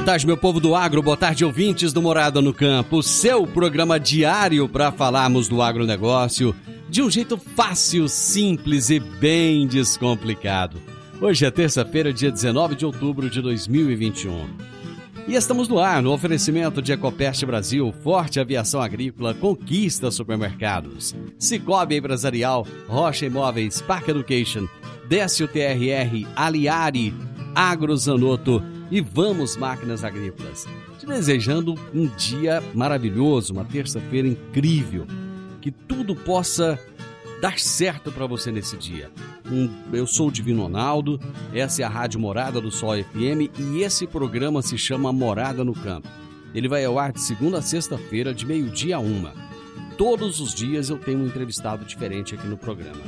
Boa tarde, meu povo do agro, boa tarde, ouvintes do Morada no Campo, seu programa diário para falarmos do agronegócio de um jeito fácil, simples e bem descomplicado. Hoje é terça-feira, dia 19 de outubro de 2021. E estamos no ar no oferecimento de Ecopest Brasil, Forte Aviação Agrícola, Conquista Supermercados, Cicobi Empresarial, Rocha Imóveis, Park Education, Décio TRR, Aliari, Agrozanoto e Vamos Máquinas Agrícolas. Te desejando um dia maravilhoso, uma terça-feira incrível. Que tudo possa dar certo para você nesse dia. Um, eu sou o Divino Ronaldo, essa é a Rádio Morada do Sol FM e esse programa se chama Morada no Campo. Ele vai ao ar de segunda a sexta-feira, de meio-dia a uma. Todos os dias eu tenho um entrevistado diferente aqui no programa.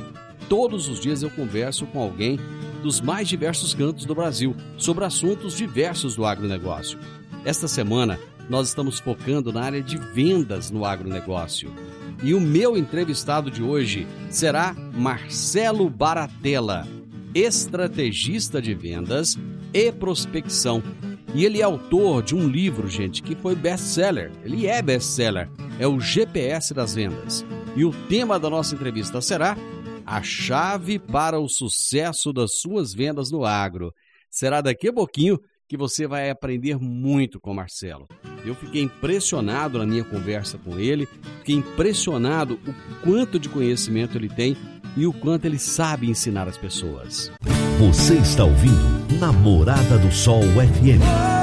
Todos os dias eu converso com alguém dos mais diversos cantos do Brasil sobre assuntos diversos do agronegócio. Esta semana nós estamos focando na área de vendas no agronegócio. E o meu entrevistado de hoje será Marcelo Baratella, estrategista de vendas e prospecção. E ele é autor de um livro, gente, que foi best-seller. Ele é best-seller. É o GPS das vendas. E o tema da nossa entrevista será a chave para o sucesso das suas vendas no agro. Será daqui a pouquinho que você vai aprender muito com Marcelo. Eu fiquei impressionado na minha conversa com ele, fiquei impressionado o quanto de conhecimento ele tem e o quanto ele sabe ensinar as pessoas. Você está ouvindo Namorada do Sol FM.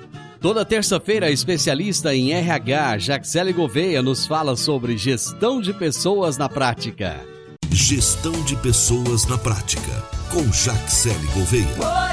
Toda terça-feira, a especialista em RH, Jaxele Gouveia, nos fala sobre gestão de pessoas na prática. Gestão de pessoas na prática, com Jaxele Gouveia.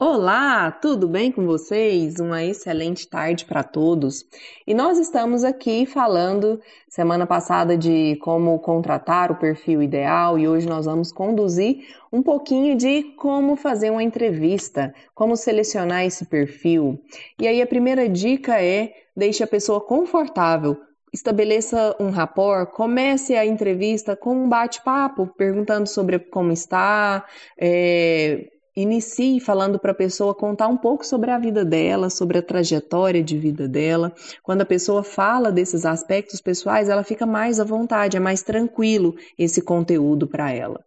Olá, tudo bem com vocês? Uma excelente tarde para todos. E nós estamos aqui falando semana passada de como contratar o perfil ideal e hoje nós vamos conduzir um pouquinho de como fazer uma entrevista, como selecionar esse perfil. E aí a primeira dica é deixe a pessoa confortável. Estabeleça um rapport, comece a entrevista com um bate-papo, perguntando sobre como está, é, inicie falando para a pessoa contar um pouco sobre a vida dela, sobre a trajetória de vida dela. Quando a pessoa fala desses aspectos pessoais, ela fica mais à vontade, é mais tranquilo esse conteúdo para ela.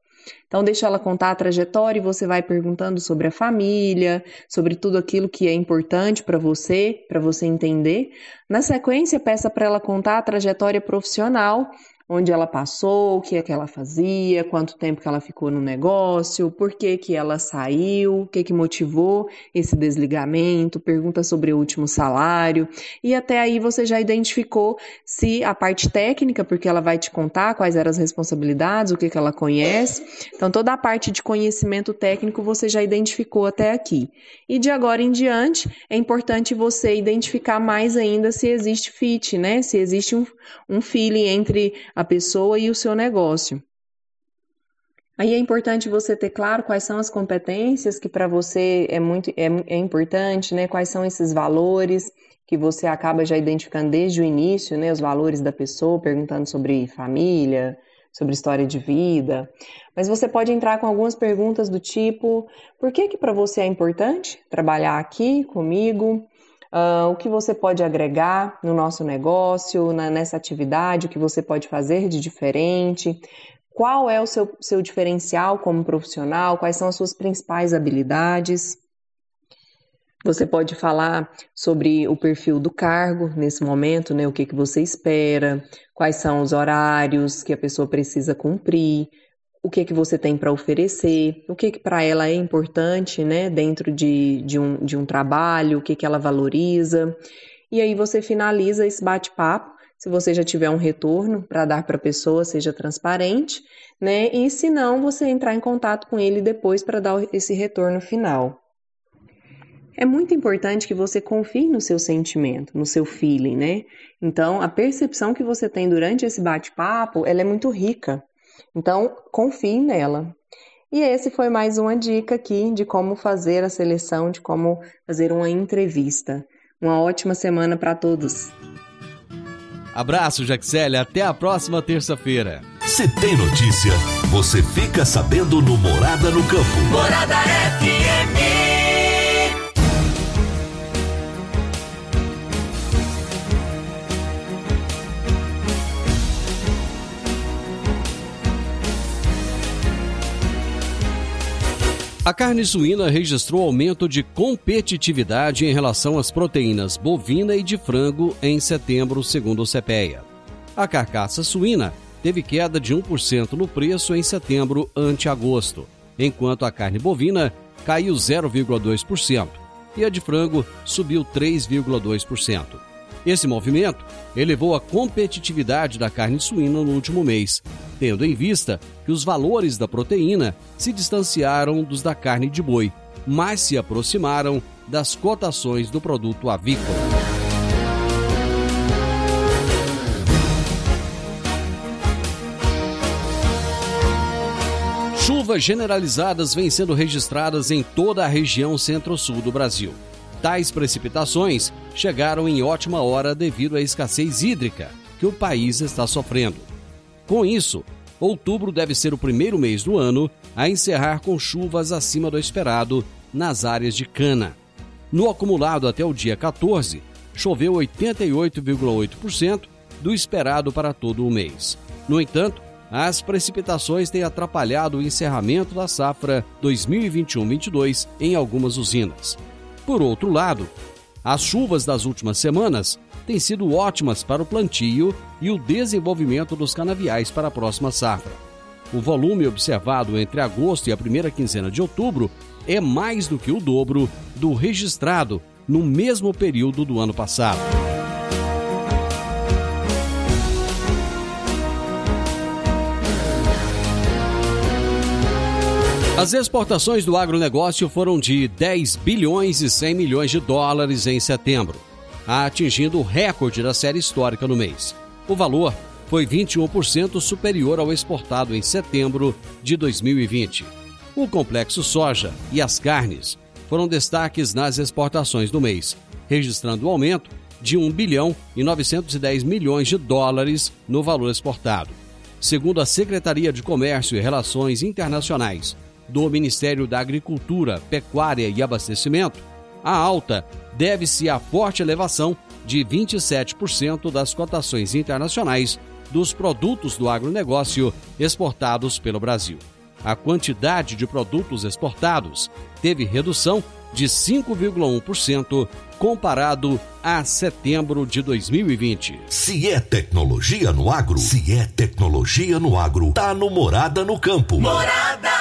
Então, deixa ela contar a trajetória e você vai perguntando sobre a família, sobre tudo aquilo que é importante para você, para você entender. Na sequência, peça para ela contar a trajetória profissional, onde ela passou, o que é que ela fazia, quanto tempo que ela ficou no negócio, por que que ela saiu, o que que motivou esse desligamento, pergunta sobre o último salário, e até aí você já identificou se a parte técnica, porque ela vai te contar quais eram as responsabilidades, o que que ela conhece. Então toda a parte de conhecimento técnico você já identificou até aqui. E de agora em diante, é importante você identificar mais ainda se existe fit, né? Se existe um, um feeling entre a pessoa e o seu negócio. Aí é importante você ter claro quais são as competências que para você é muito é, é, importante, né? Quais são esses valores que você acaba já identificando desde o início, né? Os valores da pessoa, perguntando sobre família, sobre história de vida. Mas você pode entrar com algumas perguntas do tipo: por que que para você é importante trabalhar aqui comigo? Uh, o que você pode agregar no nosso negócio, na, nessa atividade, o que você pode fazer de diferente, qual é o seu, seu diferencial como profissional, quais são as suas principais habilidades. Você pode falar sobre o perfil do cargo nesse momento, né? O que, que você espera, quais são os horários que a pessoa precisa cumprir, o que que você tem para oferecer, o que que para ela é importante, né, dentro de, de, um, de um trabalho, o que que ela valoriza. E aí você finaliza esse bate-papo, se você já tiver um retorno para dar para a pessoa, seja transparente, né, e se não, você entrar em contato com ele depois para dar esse retorno final. É muito importante que você confie no seu sentimento, no seu feeling, né? Então, a percepção que você tem durante esse bate-papo, ela é muito rica. Então, confie nela. E esse foi mais uma dica aqui de como fazer a seleção, de como fazer uma entrevista. Uma ótima semana para todos. Abraço, Jaxele. Até a próxima terça-feira. Se tem notícia, você fica sabendo no Morada no Campo. Morada FM. A carne suína registrou aumento de competitividade em relação às proteínas bovina e de frango em setembro, segundo o CPEA. A carcaça suína teve queda de 1% no preço em setembro ante agosto, enquanto a carne bovina caiu 0,2% e a de frango subiu 3,2%. Esse movimento elevou a competitividade da carne suína no último mês, tendo em vista que os valores da proteína se distanciaram dos da carne de boi, mas se aproximaram das cotações do produto avícola. Chuvas generalizadas vêm sendo registradas em toda a região centro-sul do Brasil. Tais precipitações chegaram em ótima hora devido à escassez hídrica que o país está sofrendo. Com isso, outubro deve ser o primeiro mês do ano a encerrar com chuvas acima do esperado nas áreas de cana. No acumulado até o dia 14, choveu 88,8% do esperado para todo o mês. No entanto, as precipitações têm atrapalhado o encerramento da safra 2021-22 em algumas usinas. Por outro lado, as chuvas das últimas semanas têm sido ótimas para o plantio e o desenvolvimento dos canaviais para a próxima safra. O volume observado entre agosto e a primeira quinzena de outubro é mais do que o dobro do registrado no mesmo período do ano passado. As exportações do agronegócio foram de 10 bilhões e 100 milhões de dólares em setembro, atingindo o recorde da série histórica no mês. O valor foi 21% superior ao exportado em setembro de 2020. O complexo soja e as carnes foram destaques nas exportações do mês, registrando um aumento de 1 bilhão e 910 milhões de dólares no valor exportado. Segundo a Secretaria de Comércio e Relações Internacionais, do Ministério da Agricultura, Pecuária e Abastecimento, a alta deve-se à forte elevação de 27% das cotações internacionais dos produtos do agronegócio exportados pelo Brasil. A quantidade de produtos exportados teve redução de 5,1% comparado a setembro de 2020. Se é tecnologia no agro, se é tecnologia no agro, tá no Morada no Campo. Morada.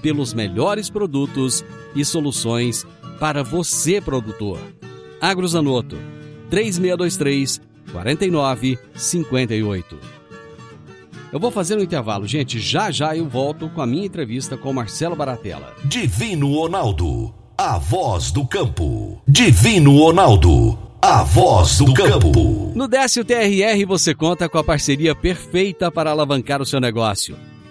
pelos melhores produtos e soluções para você, produtor. Agrozanoto, 3623 4958. Eu vou fazer um intervalo, gente. Já já eu volto com a minha entrevista com Marcelo Baratella. Divino Ronaldo, a voz do campo. Divino Ronaldo, a voz do campo. No Décio TRR você conta com a parceria perfeita para alavancar o seu negócio.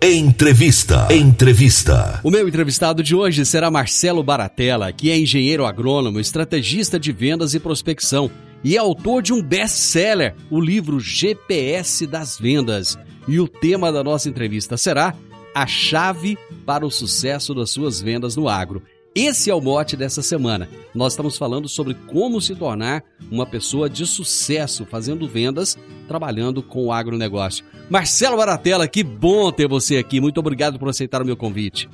Entrevista. Entrevista. O meu entrevistado de hoje será Marcelo Baratella, que é engenheiro agrônomo, estrategista de vendas e prospecção e é autor de um best-seller, o livro GPS das Vendas. E o tema da nossa entrevista será a chave para o sucesso das suas vendas no agro. Esse é o mote dessa semana. Nós estamos falando sobre como se tornar uma pessoa de sucesso fazendo vendas, trabalhando com o agronegócio. Marcelo Baratella, que bom ter você aqui. Muito obrigado por aceitar o meu convite.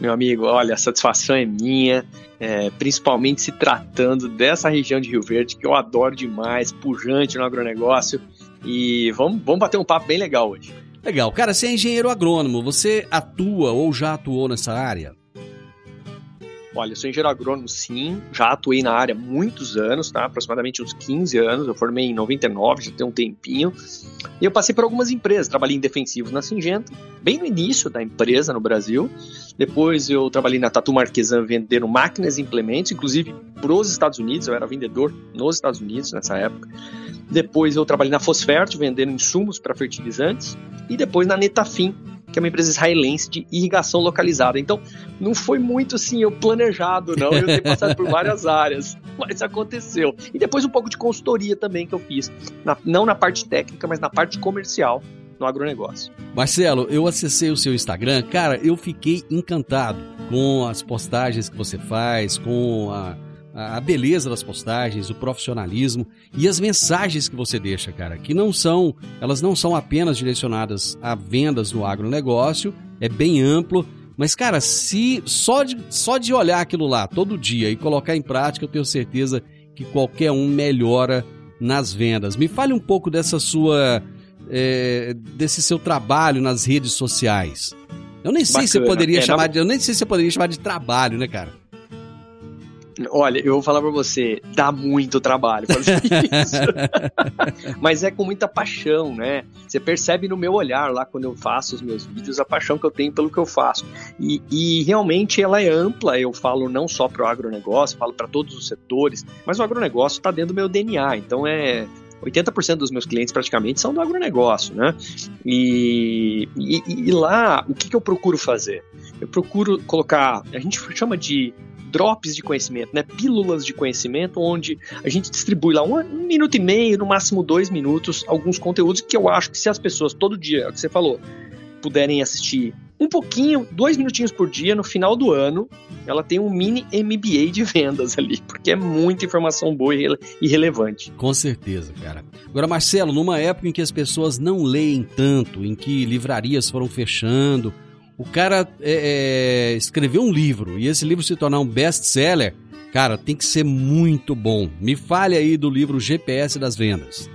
Meu amigo, olha, a satisfação é minha, é, principalmente se tratando dessa região de Rio Verde, que eu adoro demais, pujante no agronegócio. E vamos, vamos bater um papo bem legal hoje. Legal. Cara, você é engenheiro agrônomo, você atua ou já atuou nessa área? Olha, sou engenheiro agrônomo, sim, já atuei na área há muitos anos, tá? aproximadamente uns 15 anos, eu formei em 99, já tem um tempinho, e eu passei por algumas empresas, trabalhei em defensivos na Singenta, bem no início da empresa no Brasil, depois eu trabalhei na Tatu Marquesan vendendo máquinas e implementos, inclusive para os Estados Unidos, eu era vendedor nos Estados Unidos nessa época, depois eu trabalhei na Fosfert vendendo insumos para fertilizantes, e depois na Netafim, que é uma empresa israelense de irrigação localizada. Então, não foi muito assim eu planejado, não. Eu tenho passado por várias áreas, mas aconteceu. E depois um pouco de consultoria também que eu fiz, na, não na parte técnica, mas na parte comercial no agronegócio. Marcelo, eu acessei o seu Instagram, cara, eu fiquei encantado com as postagens que você faz, com a a beleza das postagens, o profissionalismo e as mensagens que você deixa, cara, que não são, elas não são apenas direcionadas a vendas no agronegócio, é bem amplo, mas cara, se só de, só de olhar aquilo lá todo dia e colocar em prática, eu tenho certeza que qualquer um melhora nas vendas. Me fale um pouco dessa sua é, desse seu trabalho nas redes sociais. Eu nem sei Bacana. se eu poderia é, chamar de, eu nem sei se eu poderia chamar de trabalho, né, cara? Olha, eu vou falar pra você, dá muito trabalho fazer isso. Mas é com muita paixão, né? Você percebe no meu olhar lá quando eu faço os meus vídeos a paixão que eu tenho pelo que eu faço. E, e realmente ela é ampla, eu falo não só pro agronegócio, falo para todos os setores, mas o agronegócio está dentro do meu DNA, então é 80% dos meus clientes praticamente são do agronegócio, né? E, e, e lá, o que, que eu procuro fazer? Eu procuro colocar, a gente chama de drops de conhecimento, né? Pílulas de conhecimento, onde a gente distribui lá um, um, minuto e meio, no máximo dois minutos, alguns conteúdos que eu acho que se as pessoas todo dia, é o que você falou, puderem assistir um pouquinho, dois minutinhos por dia, no final do ano, ela tem um mini MBA de vendas ali, porque é muita informação boa e relevante. Com certeza, cara. Agora, Marcelo, numa época em que as pessoas não leem tanto, em que livrarias foram fechando, o cara é, é, escreveu um livro e esse livro se tornar um best-seller, cara, tem que ser muito bom. Me fale aí do livro GPS das Vendas.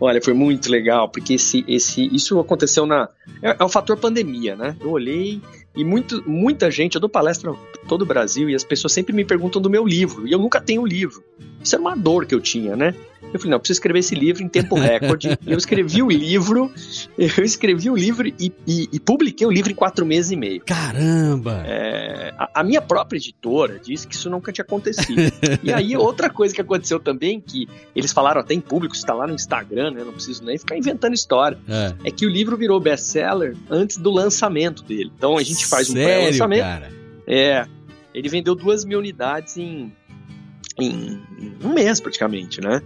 Olha, foi muito legal, porque esse, esse, isso aconteceu na. É, é o fator pandemia, né? Eu olhei e muito, muita gente, eu dou palestra todo o Brasil e as pessoas sempre me perguntam do meu livro, e eu nunca tenho o livro. Isso era uma dor que eu tinha, né? Eu falei, não, eu preciso escrever esse livro em tempo recorde. eu escrevi o livro, eu escrevi o livro e, e, e, publiquei o livro em quatro meses e meio. Caramba! É, a, a, minha própria editora disse que isso nunca tinha acontecido. e aí, outra coisa que aconteceu também, que eles falaram até em público, está lá no Instagram, né? Não preciso nem ficar inventando história. É, é que o livro virou best-seller antes do lançamento dele. Então a gente faz um pré-lançamento. É. Ele vendeu duas mil unidades em, em um mês praticamente, né?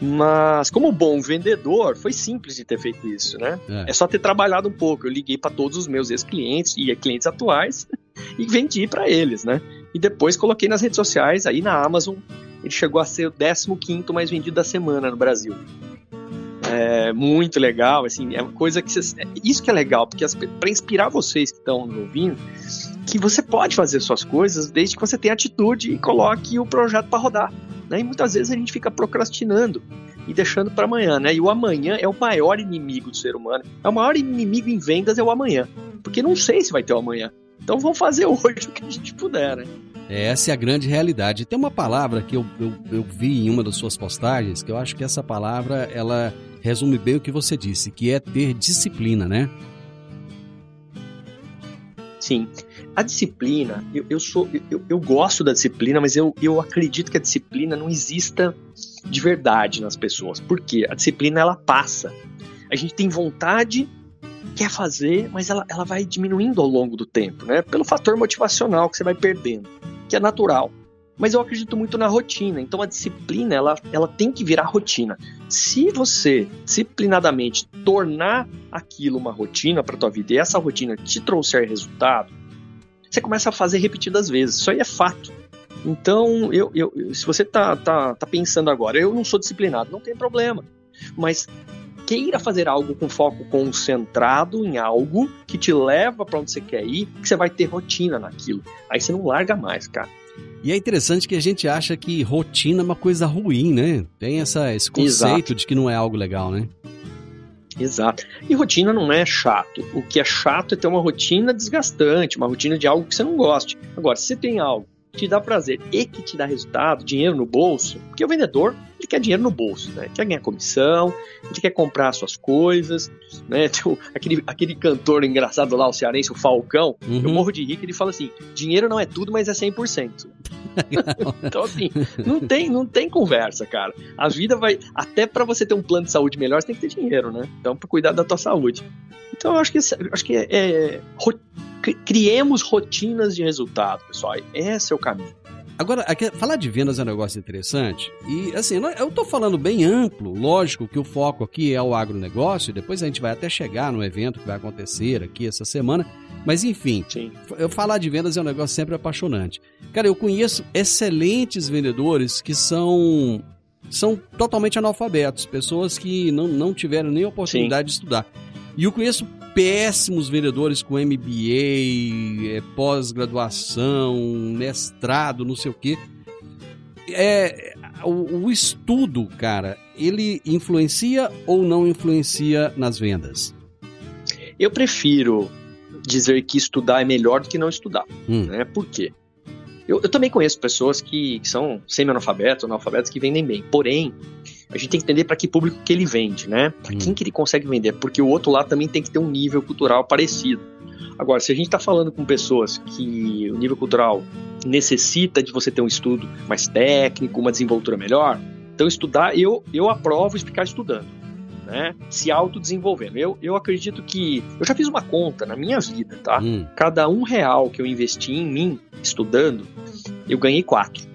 Mas, como bom vendedor, foi simples de ter feito isso, né? É, é só ter trabalhado um pouco. Eu liguei para todos os meus ex-clientes e clientes atuais e vendi para eles, né? E depois coloquei nas redes sociais, aí na Amazon, ele chegou a ser o 15 mais vendido da semana no Brasil. É muito legal, assim, é uma coisa que vocês, é isso que é legal, porque para inspirar vocês que estão nos ouvindo, que você pode fazer suas coisas desde que você tenha atitude e coloque o projeto para rodar. Né? E muitas vezes a gente fica procrastinando e deixando para amanhã, né? E o amanhã é o maior inimigo do ser humano. É o maior inimigo em vendas é o amanhã, porque não sei se vai ter o amanhã. Então vamos fazer hoje o que a gente puder, né? Essa é a grande realidade. Tem uma palavra que eu, eu, eu vi em uma das suas postagens que eu acho que essa palavra ela resume bem o que você disse, que é ter disciplina, né? Sim. A disciplina, eu, eu sou, eu, eu, gosto da disciplina, mas eu, eu acredito que a disciplina não exista de verdade nas pessoas. Por quê? A disciplina ela passa. A gente tem vontade, quer fazer, mas ela, ela vai diminuindo ao longo do tempo, né? Pelo fator motivacional que você vai perdendo, que é natural. Mas eu acredito muito na rotina. Então a disciplina, ela, ela tem que virar rotina. Se você disciplinadamente tornar aquilo uma rotina para tua vida e essa rotina te trouxer resultado, você começa a fazer repetidas vezes. Isso aí é fato. Então, eu, eu, se você tá, tá, tá pensando agora, eu não sou disciplinado, não tem problema. Mas queira fazer algo com foco concentrado em algo que te leva para onde você quer ir, que você vai ter rotina naquilo. Aí você não larga mais, cara. E é interessante que a gente acha que rotina é uma coisa ruim, né? Tem essa, esse conceito Exato. de que não é algo legal, né? Exato. E rotina não é chato. O que é chato é ter uma rotina desgastante, uma rotina de algo que você não goste. Agora, se você tem algo te dá prazer e que te dá resultado, dinheiro no bolso, porque o vendedor ele quer dinheiro no bolso, né? Ele quer ganhar comissão, ele quer comprar suas coisas, né? Tem aquele, aquele cantor engraçado lá, o cearense, o Falcão, uhum. eu morro de que ele fala assim, dinheiro não é tudo, mas é 100%. então assim, não tem, não tem conversa, cara. A vida vai, até para você ter um plano de saúde melhor, você tem que ter dinheiro, né? Então, para cuidar da tua saúde. Então, eu acho que, acho que é, é criemos rotinas de resultado, pessoal. Esse é o caminho. Agora, aqui, falar de vendas é um negócio interessante. E, assim, eu estou falando bem amplo. Lógico que o foco aqui é o agronegócio. Depois a gente vai até chegar no evento que vai acontecer aqui essa semana. Mas, enfim, Sim. eu falar de vendas é um negócio sempre apaixonante. Cara, eu conheço excelentes vendedores que são são totalmente analfabetos, pessoas que não, não tiveram nem oportunidade Sim. de estudar. E eu conheço péssimos vendedores com MBA, é, pós-graduação, mestrado, não sei o quê. É, o, o estudo, cara, ele influencia ou não influencia nas vendas? Eu prefiro dizer que estudar é melhor do que não estudar. Hum. Né? Por quê? Eu, eu também conheço pessoas que, que são semi-analfabetos, analfabetos, que vendem bem. Porém, a gente tem que entender para que público que ele vende, né? Para quem hum. que ele consegue vender, porque o outro lado também tem que ter um nível cultural parecido. Agora, se a gente está falando com pessoas que o nível cultural necessita de você ter um estudo mais técnico, uma desenvoltura melhor, então estudar, eu, eu aprovo ficar estudando, né? Se autodesenvolvendo. Eu, eu acredito que. Eu já fiz uma conta na minha vida, tá? Hum. Cada um real que eu investi em mim estudando, eu ganhei quatro.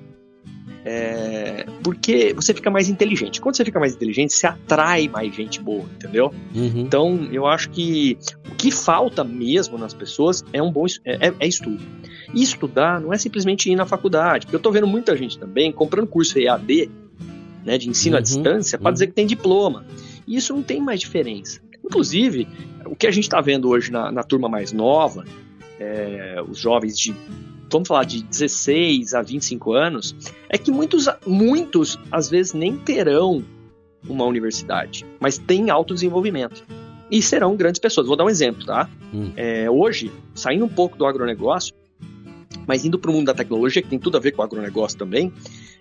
É, porque você fica mais inteligente. Quando você fica mais inteligente, você atrai mais gente boa, entendeu? Uhum. Então, eu acho que o que falta mesmo nas pessoas é um bom é, é, é estudo. E estudar não é simplesmente ir na faculdade, porque eu tô vendo muita gente também comprando curso EAD, né, de ensino uhum. à distância, para uhum. dizer que tem diploma. E isso não tem mais diferença. Inclusive, o que a gente está vendo hoje na, na turma mais nova, é, os jovens de vamos falar de 16 a 25 anos, é que muitos, muitos às vezes nem terão uma universidade, mas têm autodesenvolvimento. E serão grandes pessoas. Vou dar um exemplo, tá? Hum. É, hoje, saindo um pouco do agronegócio, Mas indo para o mundo da tecnologia, que tem tudo a ver com o agronegócio também,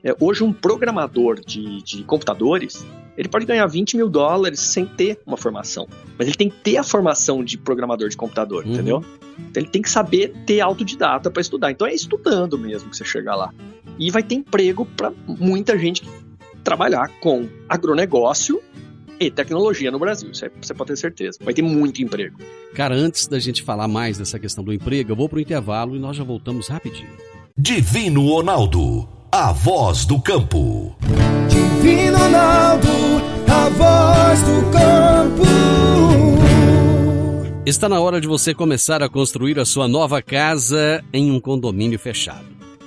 é, hoje um programador de, de computadores, ele pode ganhar 20 mil dólares sem ter uma formação. Mas ele tem que ter a formação de programador de computador, uhum. entendeu? Então ele tem que saber ter autodidata para estudar. Então é estudando mesmo que você chega lá. E vai ter emprego para muita gente trabalhar com agronegócio e tecnologia no Brasil. Isso você pode ter certeza. Vai ter muito emprego. Cara, antes da gente falar mais dessa questão do emprego, eu vou para o intervalo e nós já voltamos rapidinho. Divino Ronaldo, a voz do campo. Divino Ronaldo, a voz do campo. Está na hora de você começar a construir a sua nova casa em um condomínio fechado.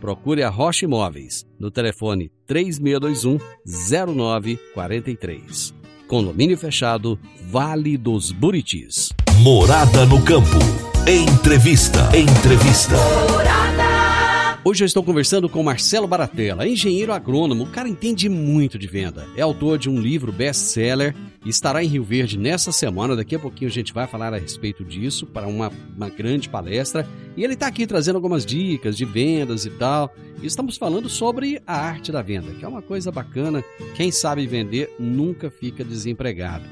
procure a Rocha Imóveis no telefone 3621 0943. Condomínio fechado, Vale dos Buritis. Morada no campo. Entrevista. Entrevista. Hoje eu estou conversando com Marcelo Baratella, engenheiro agrônomo. O cara entende muito de venda. É autor de um livro best-seller e estará em Rio Verde nessa semana. Daqui a pouquinho a gente vai falar a respeito disso para uma, uma grande palestra. E ele está aqui trazendo algumas dicas de vendas e tal. E estamos falando sobre a arte da venda, que é uma coisa bacana. Quem sabe vender nunca fica desempregado.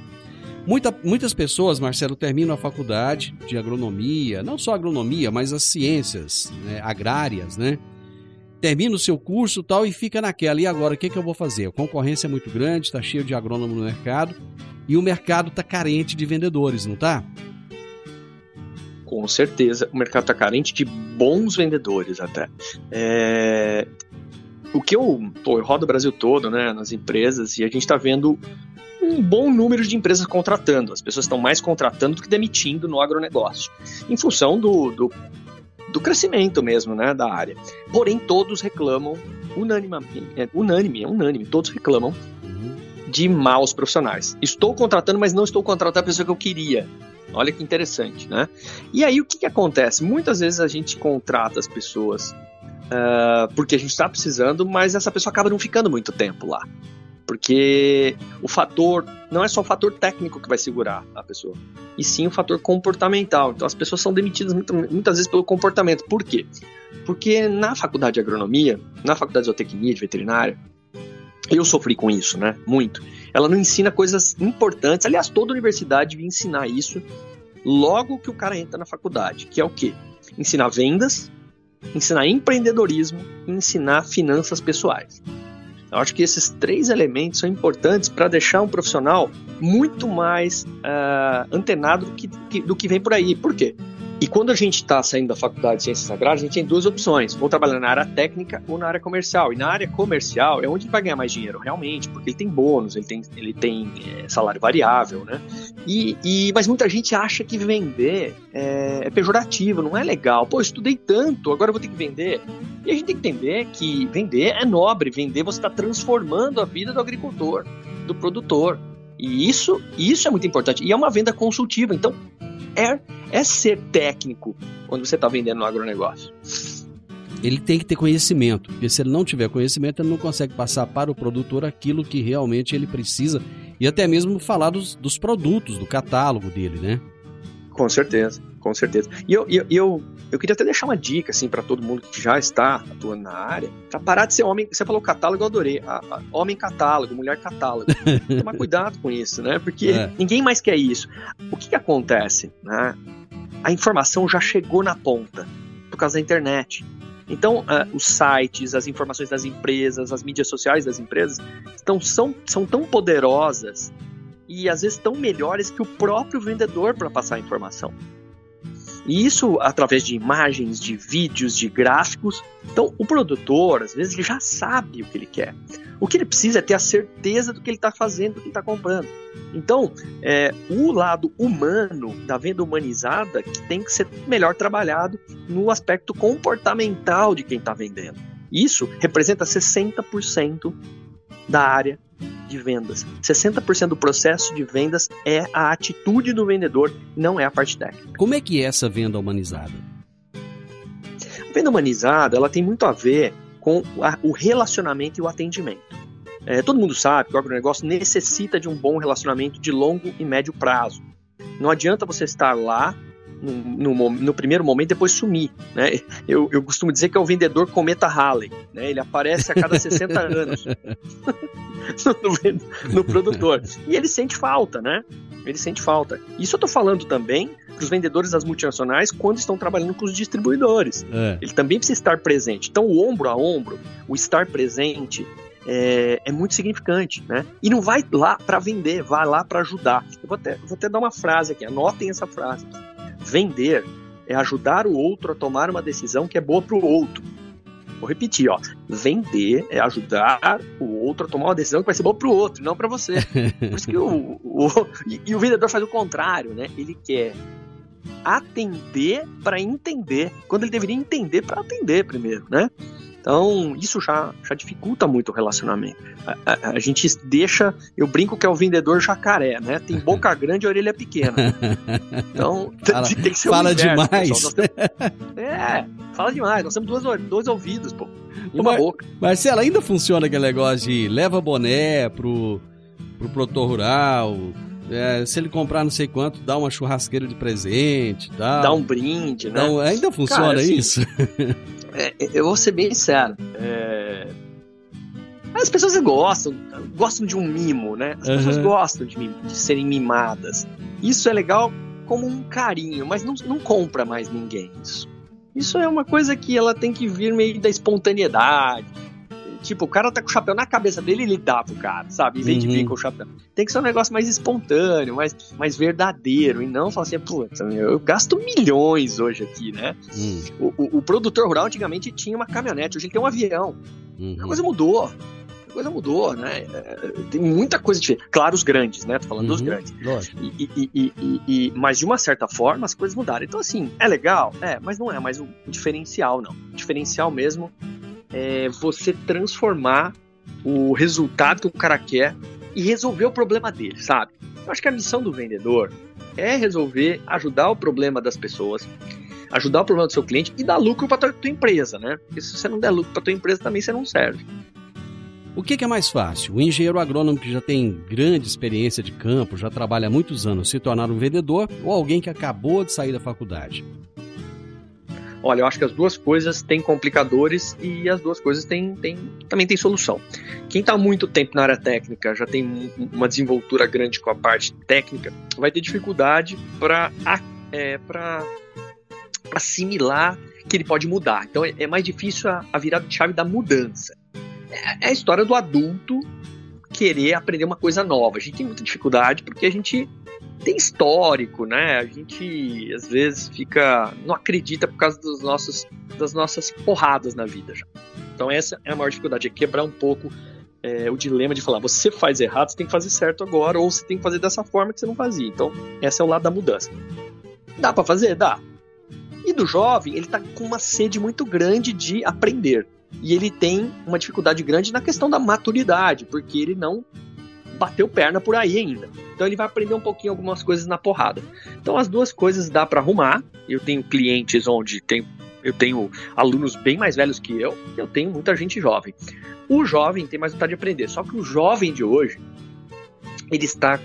Muita, muitas pessoas, Marcelo, terminam a faculdade de agronomia, não só agronomia, mas as ciências né, agrárias, né? Termina o seu curso tal e fica naquela. E agora, o que, que eu vou fazer? A concorrência é muito grande, está cheio de agrônomo no mercado e o mercado está carente de vendedores, não está? Com certeza, o mercado está carente de bons vendedores até. É... O que eu, eu rodo o Brasil todo, né, nas empresas, e a gente está vendo um bom número de empresas contratando. As pessoas estão mais contratando do que demitindo no agronegócio, em função do, do, do crescimento mesmo né, da área. Porém, todos reclamam, unanimamente, é, unânime, é unânime, todos reclamam de maus profissionais. Estou contratando, mas não estou contratando a pessoa que eu queria. Olha que interessante, né? E aí o que, que acontece? Muitas vezes a gente contrata as pessoas uh, porque a gente está precisando, mas essa pessoa acaba não ficando muito tempo lá. Porque o fator não é só o fator técnico que vai segurar a pessoa, e sim o fator comportamental. Então as pessoas são demitidas muitas vezes pelo comportamento. Por quê? Porque na faculdade de agronomia, na faculdade de zootecnia, de veterinária, eu sofri com isso, né? Muito. Ela não ensina coisas importantes. Aliás, toda universidade devia ensinar isso logo que o cara entra na faculdade, que é o quê? Ensinar vendas, ensinar empreendedorismo e ensinar finanças pessoais. Eu acho que esses três elementos são importantes para deixar um profissional muito mais uh, antenado do que, do que vem por aí. Por quê? E quando a gente está saindo da faculdade de ciências agrárias, a gente tem duas opções: vou trabalhar na área técnica ou na área comercial. E na área comercial é onde vai ganhar mais dinheiro, realmente, porque ele tem bônus, ele tem, ele tem é, salário variável, né? E, e, mas muita gente acha que vender é, é pejorativo, não é legal. Pô, estudei tanto, agora vou ter que vender. E a gente tem que entender que vender é nobre, vender você está transformando a vida do agricultor, do produtor. E isso, isso é muito importante. E é uma venda consultiva. Então, é, é ser técnico quando você está vendendo no agronegócio. Ele tem que ter conhecimento, porque se ele não tiver conhecimento, ele não consegue passar para o produtor aquilo que realmente ele precisa e até mesmo falar dos, dos produtos, do catálogo dele, né? Com certeza, com certeza. E eu, eu, eu, eu queria até deixar uma dica assim para todo mundo que já está atuando na área, para parar de ser homem. Você falou catálogo, eu adorei. A, a, homem catálogo, mulher catálogo. Tomar cuidado com isso, né? Porque é. ninguém mais quer isso. O que, que acontece? Né? A informação já chegou na ponta por causa da internet. Então, uh, os sites, as informações das empresas, as mídias sociais das empresas estão, são, são tão poderosas e às vezes tão melhores que o próprio vendedor para passar a informação. E isso através de imagens, de vídeos, de gráficos. Então, o produtor, às vezes, ele já sabe o que ele quer. O que ele precisa é ter a certeza do que ele está fazendo, do que ele está comprando. Então, é, o lado humano da venda humanizada que tem que ser melhor trabalhado no aspecto comportamental de quem está vendendo. Isso representa 60% da área de vendas. 60% do processo de vendas é a atitude do vendedor, não é a parte técnica. Como é que é essa venda humanizada? A venda humanizada ela tem muito a ver com o relacionamento e o atendimento. É, todo mundo sabe que o agronegócio necessita de um bom relacionamento de longo e médio prazo. Não adianta você estar lá no, no, no, primeiro momento depois sumir. Né? Eu, eu costumo dizer que é o vendedor cometa Halley. Né? Ele aparece a cada 60 anos no, no, produtor. E ele sente falta, né? Ele sente falta. Isso eu estou falando também para os vendedores das multinacionais quando estão trabalhando com os distribuidores. É. Ele também precisa estar presente. Então, o ombro a ombro, o estar presente, é, é, muito significante, né? E não vai lá para vender, vai lá para ajudar. Eu vou até, vou até dar uma frase aqui, anotem essa frase. Vender é ajudar o outro a tomar uma decisão que é boa para o outro. Vou repetir, ó. Vender é ajudar o outro a tomar uma decisão que vai ser boa para o outro, não para você. Por isso que o, o, e, e o vendedor faz o contrário, né? Ele quer atender para entender, quando ele deveria entender para atender primeiro, né? Então, isso já, já dificulta muito o relacionamento. A, a, a, gente deixa, eu brinco que é o vendedor jacaré, né? Tem boca grande e orelha pequena. Então, fala, tem que ser Fala inverso, demais. Temos, é, fala demais. Nós temos dois, dois ouvidos, pô. E uma Mar, boca. Marcelo, ainda funciona aquele negócio de leva boné pro, pro produtor rural, é, se ele comprar não sei quanto, dá uma churrasqueira de presente, dá, dá um brinde, né? Não, ainda funciona Cara, assim, isso? É, eu vou ser bem sincero. É... As pessoas gostam, gostam de um mimo, né? As uhum. pessoas gostam de, de, serem mimadas. Isso é legal como um carinho, mas não, não compra mais ninguém isso. Isso é uma coisa que ela tem que vir meio da espontaneidade Tipo, o cara tá com o chapéu na cabeça dele ele dá pro cara, sabe? Uhum. de vir com o chapéu. Tem que ser um negócio mais espontâneo, mais, mais verdadeiro. E não falar assim, putz, eu gasto milhões hoje aqui, né? Uhum. O, o, o, produtor rural antigamente tinha uma caminhonete, hoje ele tem um avião. Uhum. A coisa mudou. A coisa mudou, né? É, tem muita coisa diferente. Claro, os grandes, né? Tô falando dos uhum. grandes. E, e, e, e, mas de uma certa forma as coisas mudaram. Então, assim, é legal? É, mas não é mais o diferencial, não. O diferencial mesmo é você transformar o resultado que o cara quer e resolver o problema dele, sabe? Eu acho que a missão do vendedor é resolver, ajudar o problema das pessoas, ajudar o problema do seu cliente e dar lucro para tua empresa, né? Porque se você não der lucro para tua empresa também você não serve. O que, que, é mais fácil? O engenheiro agrônomo que já tem grande experiência de campo, já trabalha há muitos anos, se tornar um vendedor ou alguém que acabou de sair da faculdade? Olha, eu acho que as duas coisas têm complicadores e as duas coisas têm, têm, também têm solução. Quem está muito tempo na área técnica, já tem uma desenvoltura grande com a parte técnica, vai ter dificuldade para é, assimilar que ele pode mudar. Então é, é mais difícil a, a virada de chave da mudança. É, é a história do adulto querer aprender uma coisa nova. A gente tem muita dificuldade porque a gente tem histórico, né? A gente às vezes fica não acredita por causa dos nossos das nossas porradas na vida já. Então essa é a maior dificuldade, é quebrar um pouco é, o dilema de falar, você faz errado, você tem que fazer certo agora, ou você tem que fazer dessa forma que você não fazia. Então, esse é o lado da mudança. Dá para fazer? Dá. E do jovem, ele tá com uma sede muito grande de aprender. E ele tem uma dificuldade grande na questão da maturidade, porque ele não bateu perna por aí ainda. Então ele vai aprender um pouquinho algumas coisas na porrada. Então as duas coisas dá para arrumar. Eu tenho clientes onde tem, eu tenho alunos bem mais velhos que eu, eu tenho muita gente jovem. O jovem tem mais vontade de aprender, só que o jovem de hoje ele está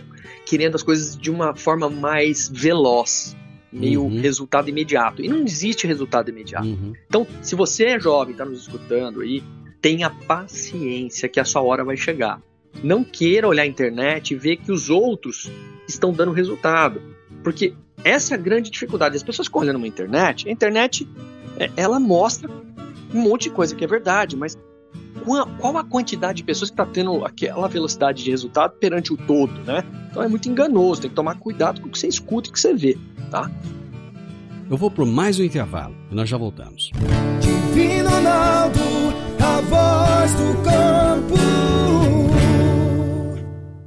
querendo as coisas de uma forma mais veloz, meio uhum. resultado imediato. E não existe resultado imediato. Uhum. Então, se você é jovem, está nos escutando aí, tenha paciência que a sua hora vai chegar. Não queira olhar a internet e ver que os outros estão dando resultado. Porque essa é a grande dificuldade. As pessoas ficam olhando uma internet, a internet é, ela mostra um monte de coisa que é verdade, mas qual a quantidade de pessoas que está tendo aquela velocidade de resultado perante o todo, né? Então é muito enganoso, tem que tomar cuidado com o que você escuta e o que você vê, tá? Eu vou para mais um intervalo e nós já voltamos. Divino Ronaldo, a voz do campo.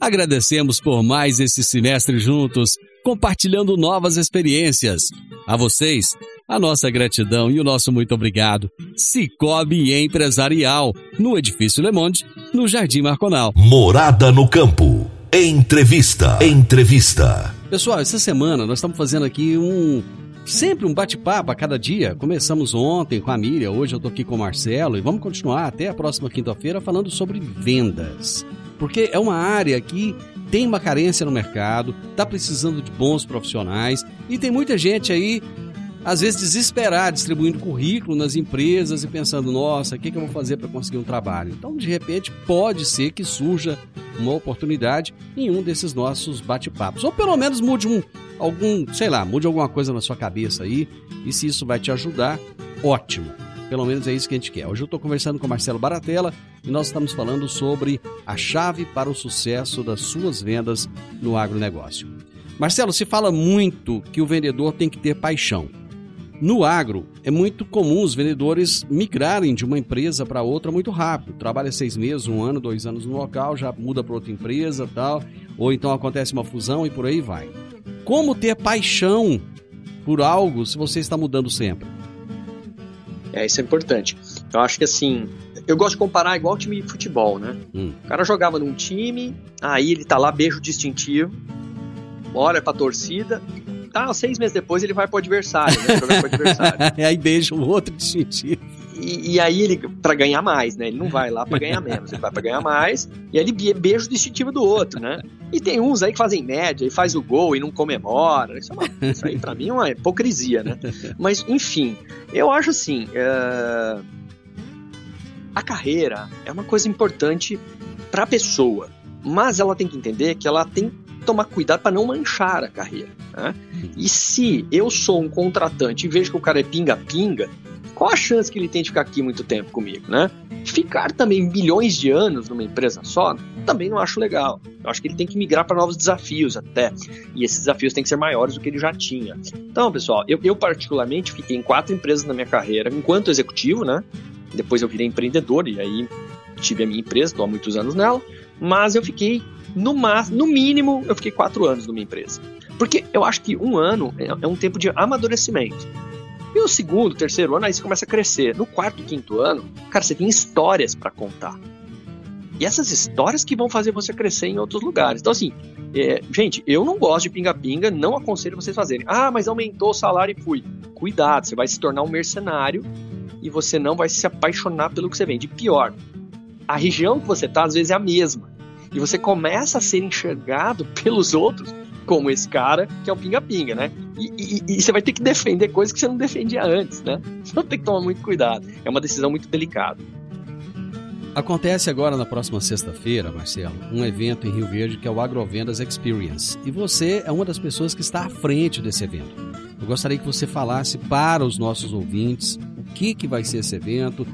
agradecemos por mais esse semestre juntos, compartilhando novas experiências. A vocês, a nossa gratidão e o nosso muito obrigado. Cicobi Empresarial, no Edifício Le Monde, no Jardim Marconal. Morada no Campo. Entrevista. Entrevista. Pessoal, essa semana nós estamos fazendo aqui um sempre um bate-papo a cada dia. Começamos ontem com a Miriam, hoje eu tô aqui com o Marcelo e vamos continuar até a próxima quinta-feira falando sobre vendas. Porque é uma área que tem uma carência no mercado, está precisando de bons profissionais e tem muita gente aí às vezes desesperada, distribuindo currículo nas empresas e pensando, nossa, o que, que eu vou fazer para conseguir um trabalho? Então, de repente, pode ser que surja uma oportunidade em um desses nossos bate-papos. Ou pelo menos mude um, algum, sei lá, mude alguma coisa na sua cabeça aí. E se isso vai te ajudar, ótimo. Pelo menos é isso que a gente quer. Hoje eu estou conversando com Marcelo Baratella e nós estamos falando sobre a chave para o sucesso das suas vendas no agronegócio. Marcelo, se fala muito que o vendedor tem que ter paixão. No agro, é muito comum os vendedores migrarem de uma empresa para outra muito rápido. Trabalha seis meses, um ano, dois anos no local, já muda para outra empresa tal, ou então acontece uma fusão e por aí vai. Como ter paixão por algo se você está mudando sempre? É, isso é importante. Eu acho que assim, eu gosto de comparar igual time de futebol, né? Hum. O cara jogava num time, aí ele tá lá, beijo distintivo, olha pra torcida, tá, seis meses depois ele vai pro adversário, né? Jogar pro adversário. aí beija o outro distintivo. E, e, aí ele, para ganhar mais, né? Ele não vai lá para ganhar menos, ele vai para ganhar mais, e aí ele beija o distintivo do outro, né? E tem uns aí que fazem média e faz o gol e não comemora. Isso, é uma, isso aí para mim é uma hipocrisia, né? Mas, enfim, eu acho assim. Uh, a carreira é uma coisa importante para a pessoa, mas ela tem que entender que ela tem tomar cuidado para não manchar a carreira. Né? E se eu sou um contratante e vejo que o cara é pinga-pinga, qual a chance que ele tem de ficar aqui muito tempo comigo, né? Ficar também milhões de anos numa empresa só, também não acho legal. Eu acho que ele tem que migrar para novos desafios até. E esses desafios têm que ser maiores do que ele já tinha. Então, pessoal, eu, eu particularmente fiquei em quatro empresas na minha carreira, enquanto executivo, né? Depois eu virei empreendedor e aí tive a minha empresa, estou há muitos anos nela. Mas eu fiquei no, no mínimo, eu fiquei quatro anos numa empresa. Porque eu acho que um ano é, é um tempo de amadurecimento. E no segundo, terceiro ano, aí você começa a crescer. No quarto, quinto ano, cara, você tem histórias para contar. E essas histórias que vão fazer você crescer em outros lugares. Então, assim, é, gente, eu não gosto de pinga-pinga, não aconselho vocês fazerem. Ah, mas aumentou o salário e fui. Cuidado, você vai se tornar um mercenário e você não vai se apaixonar pelo que você vende. Pior, a região que você está, às vezes, é a mesma. E você começa a ser enxergado pelos outros como esse cara que é o pinga-pinga, né? E, e, você vai ter que defender coisas que você não defendia antes, né? Então tem que tomar muito cuidado. É uma decisão muito delicada. Acontece agora na próxima sexta-feira, Marcelo, um evento em Rio Verde que é o Agrovendas Experience. E você é uma das pessoas que está à frente desse evento. Eu gostaria que você falasse para os nossos ouvintes o que, que vai ser esse evento,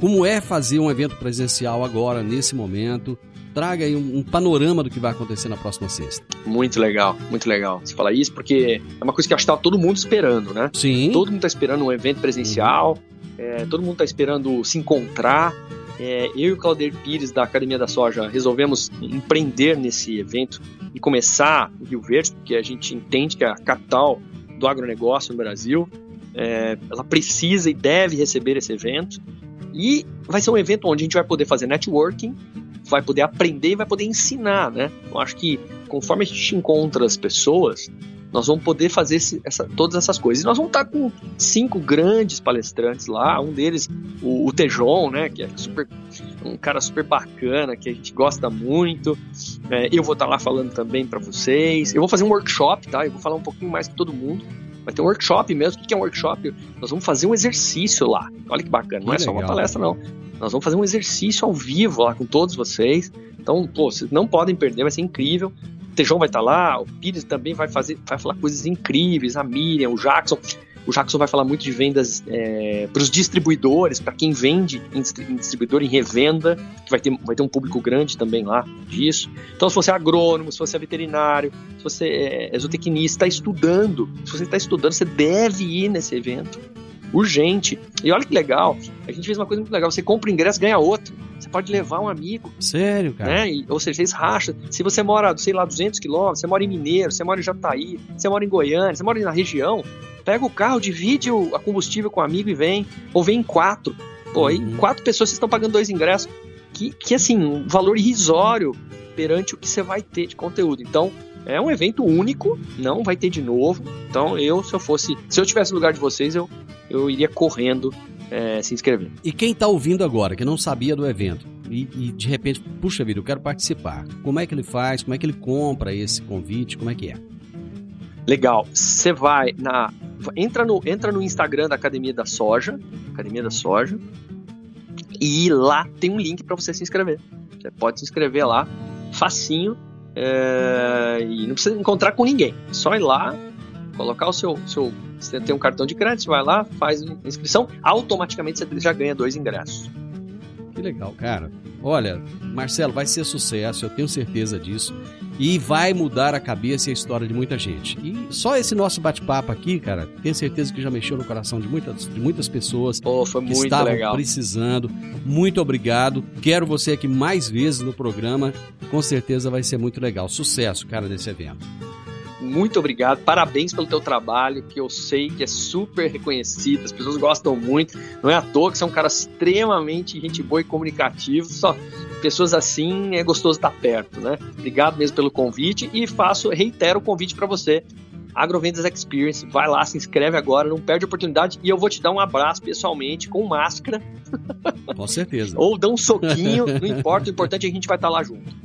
como é fazer um evento presencial agora, nesse momento, traga aí um, um, panorama do que vai acontecer na próxima sexta. Muito legal, muito legal você falar isso, porque é uma coisa que acho que tá todo mundo esperando, né? Sim. Todo mundo tá esperando um evento presencial, é, todo mundo tá esperando se encontrar. É, eu e o Claudir Pires, da Academia da Soja, resolvemos empreender nesse evento e começar em Rio Verde, porque a gente entende que é a capital do agronegócio no Brasil. É, ela precisa e deve receber esse evento. E vai ser um evento onde a gente vai poder fazer networking, vai poder aprender e vai poder ensinar, né? Eu acho que conforme a gente encontra as pessoas, nós vamos poder fazer esse, essa, todas essas coisas. E nós vamos estar com cinco grandes palestrantes lá, um deles, o, o Tejon, né, que é super, um cara super bacana, que a gente gosta muito. É, eu vou estar lá falando também para vocês. Eu vou fazer um workshop, tá? Eu vou falar um pouquinho mais que todo mundo. Vai ter um workshop mesmo. O que é um workshop? Nós vamos fazer um exercício lá. Olha que bacana. Não é só uma palestra, não. Nós vamos fazer um exercício ao vivo lá com todos vocês. Então, pô, vocês não podem perder, vai ser incrível. O Tejão vai estar lá, o Pires também vai fazer, vai falar coisas incríveis, a Miriam, o Jackson. O Jackson vai falar muito de vendas é, para os distribuidores, para quem vende em distribuidor, em revenda, que vai ter, vai ter um público grande também lá disso. Então, se você é agrônomo, se você é veterinário, se você é exotecnista, está estudando, se você está estudando, você deve ir nesse evento urgente. E olha que legal, a gente fez uma coisa muito legal. Você compra o ingresso, ganha outro. Você pode levar um amigo. Sério, cara? Né? E, ou seja, vocês racham. Se você mora, sei lá, 200 quilômetros, você mora em Mineiro, você mora em Jataí, você mora em Goiânia, você mora na região, pega o carro, divide o, a combustível com o amigo e vem. Ou vem em quatro. Pô, aí uhum. quatro pessoas vocês estão pagando dois ingressos. Que, que, assim, um valor irrisório perante o que você vai ter de conteúdo. Então, é um evento único, não vai ter de novo. Então, eu, se eu fosse, se eu tivesse no lugar de vocês, eu, eu iria correndo é, se inscrever. E quem está ouvindo agora, que não sabia do evento, e, e, de repente, puxa vida, eu quero participar. Como é que ele faz? Como é que ele compra esse convite? Como é que é? Legal. Você vai na. Entra no, entra no Instagram da Academia da Soja. Academia da Soja. E lá tem um link para você se inscrever. Você pode se inscrever lá, facinho. É, e não precisa encontrar com ninguém. É só ir lá, colocar o seu, seu. Você tem um cartão de crédito, vai lá, faz inscrição, automaticamente você já ganha dois ingressos. Que legal, cara. Olha, Marcelo, vai ser sucesso, eu tenho certeza disso. E vai mudar a cabeça e a história de muita gente. E só esse nosso bate-papo aqui, cara, tenho certeza que já mexeu no coração de muitas, de muitas pessoas oh, que estavam legal. precisando. Muito obrigado. Quero você aqui mais vezes no programa. Com certeza vai ser muito legal. Sucesso, cara, desse evento muito obrigado, parabéns pelo teu trabalho, que eu sei que é super reconhecido, as pessoas gostam muito, não é à toa que você é um cara extremamente gente boa e comunicativo, só pessoas assim é gostoso estar perto, né? Obrigado mesmo pelo convite e faço, reitero o convite para você, Agrovendas Experience, vai lá, se inscreve agora, não perde a oportunidade e eu vou te dar um abraço pessoalmente, com máscara. Com certeza. Ou dá um soquinho, não importa, o importante é que a gente vai estar lá junto.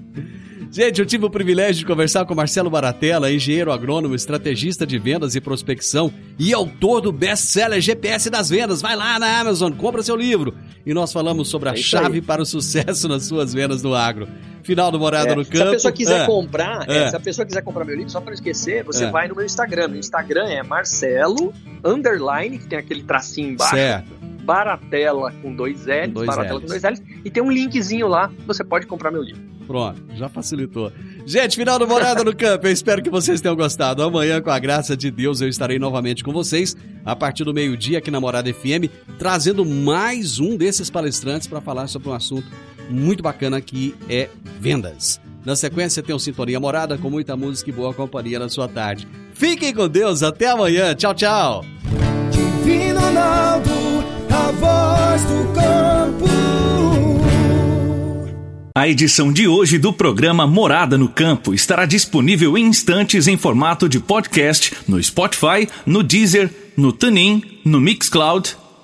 Gente, eu tive o privilégio de conversar com Marcelo Baratella, engenheiro agrônomo, estrategista de vendas e prospecção e autor do best-seller GPS das vendas. Vai lá na Amazon, compra seu livro. E nós falamos sobre a é chave para o sucesso nas suas vendas no agro. Final do Morada é, no Campo. Se a pessoa quiser é. comprar, é, é. se a pessoa quiser comprar meu livro, só para não esquecer, você é. vai no meu Instagram. Meu Instagram é Marcelo underline, que tem aquele tracinho embaixo. Certo. Baratella com dois L's, dois Baratella L's. com dois L's, e tem um linkzinho lá, você pode comprar meu livro. Pronto, já facilitou. Gente, final do Morada no Campo. Eu espero que vocês tenham gostado. Amanhã, com a graça de Deus, eu estarei novamente com vocês a partir do meio-dia aqui na Morada FM, trazendo mais um desses palestrantes para falar sobre um assunto muito bacana que é vendas. Na sequência, tem o Sintonia Morada com muita música e boa companhia na sua tarde. Fiquem com Deus, até amanhã. Tchau, tchau. Divino Ronaldo, a voz do campo. A edição de hoje do programa Morada no Campo estará disponível em instantes em formato de podcast no Spotify, no Deezer, no TuneIn, no Mixcloud,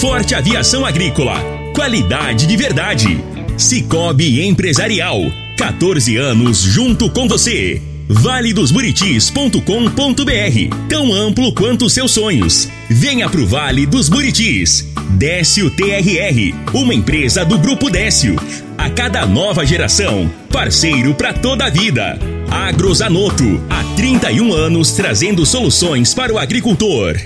Forte Aviação Agrícola. Qualidade de verdade. Cicobi Empresarial. 14 anos junto com você valedosburitis.com.br Tão amplo quanto seus sonhos. Venha pro Vale dos Buritis. Décio TRR, uma empresa do Grupo Décio. A cada nova geração, parceiro para toda a vida. Agrozanoto, há 31 anos trazendo soluções para o agricultor.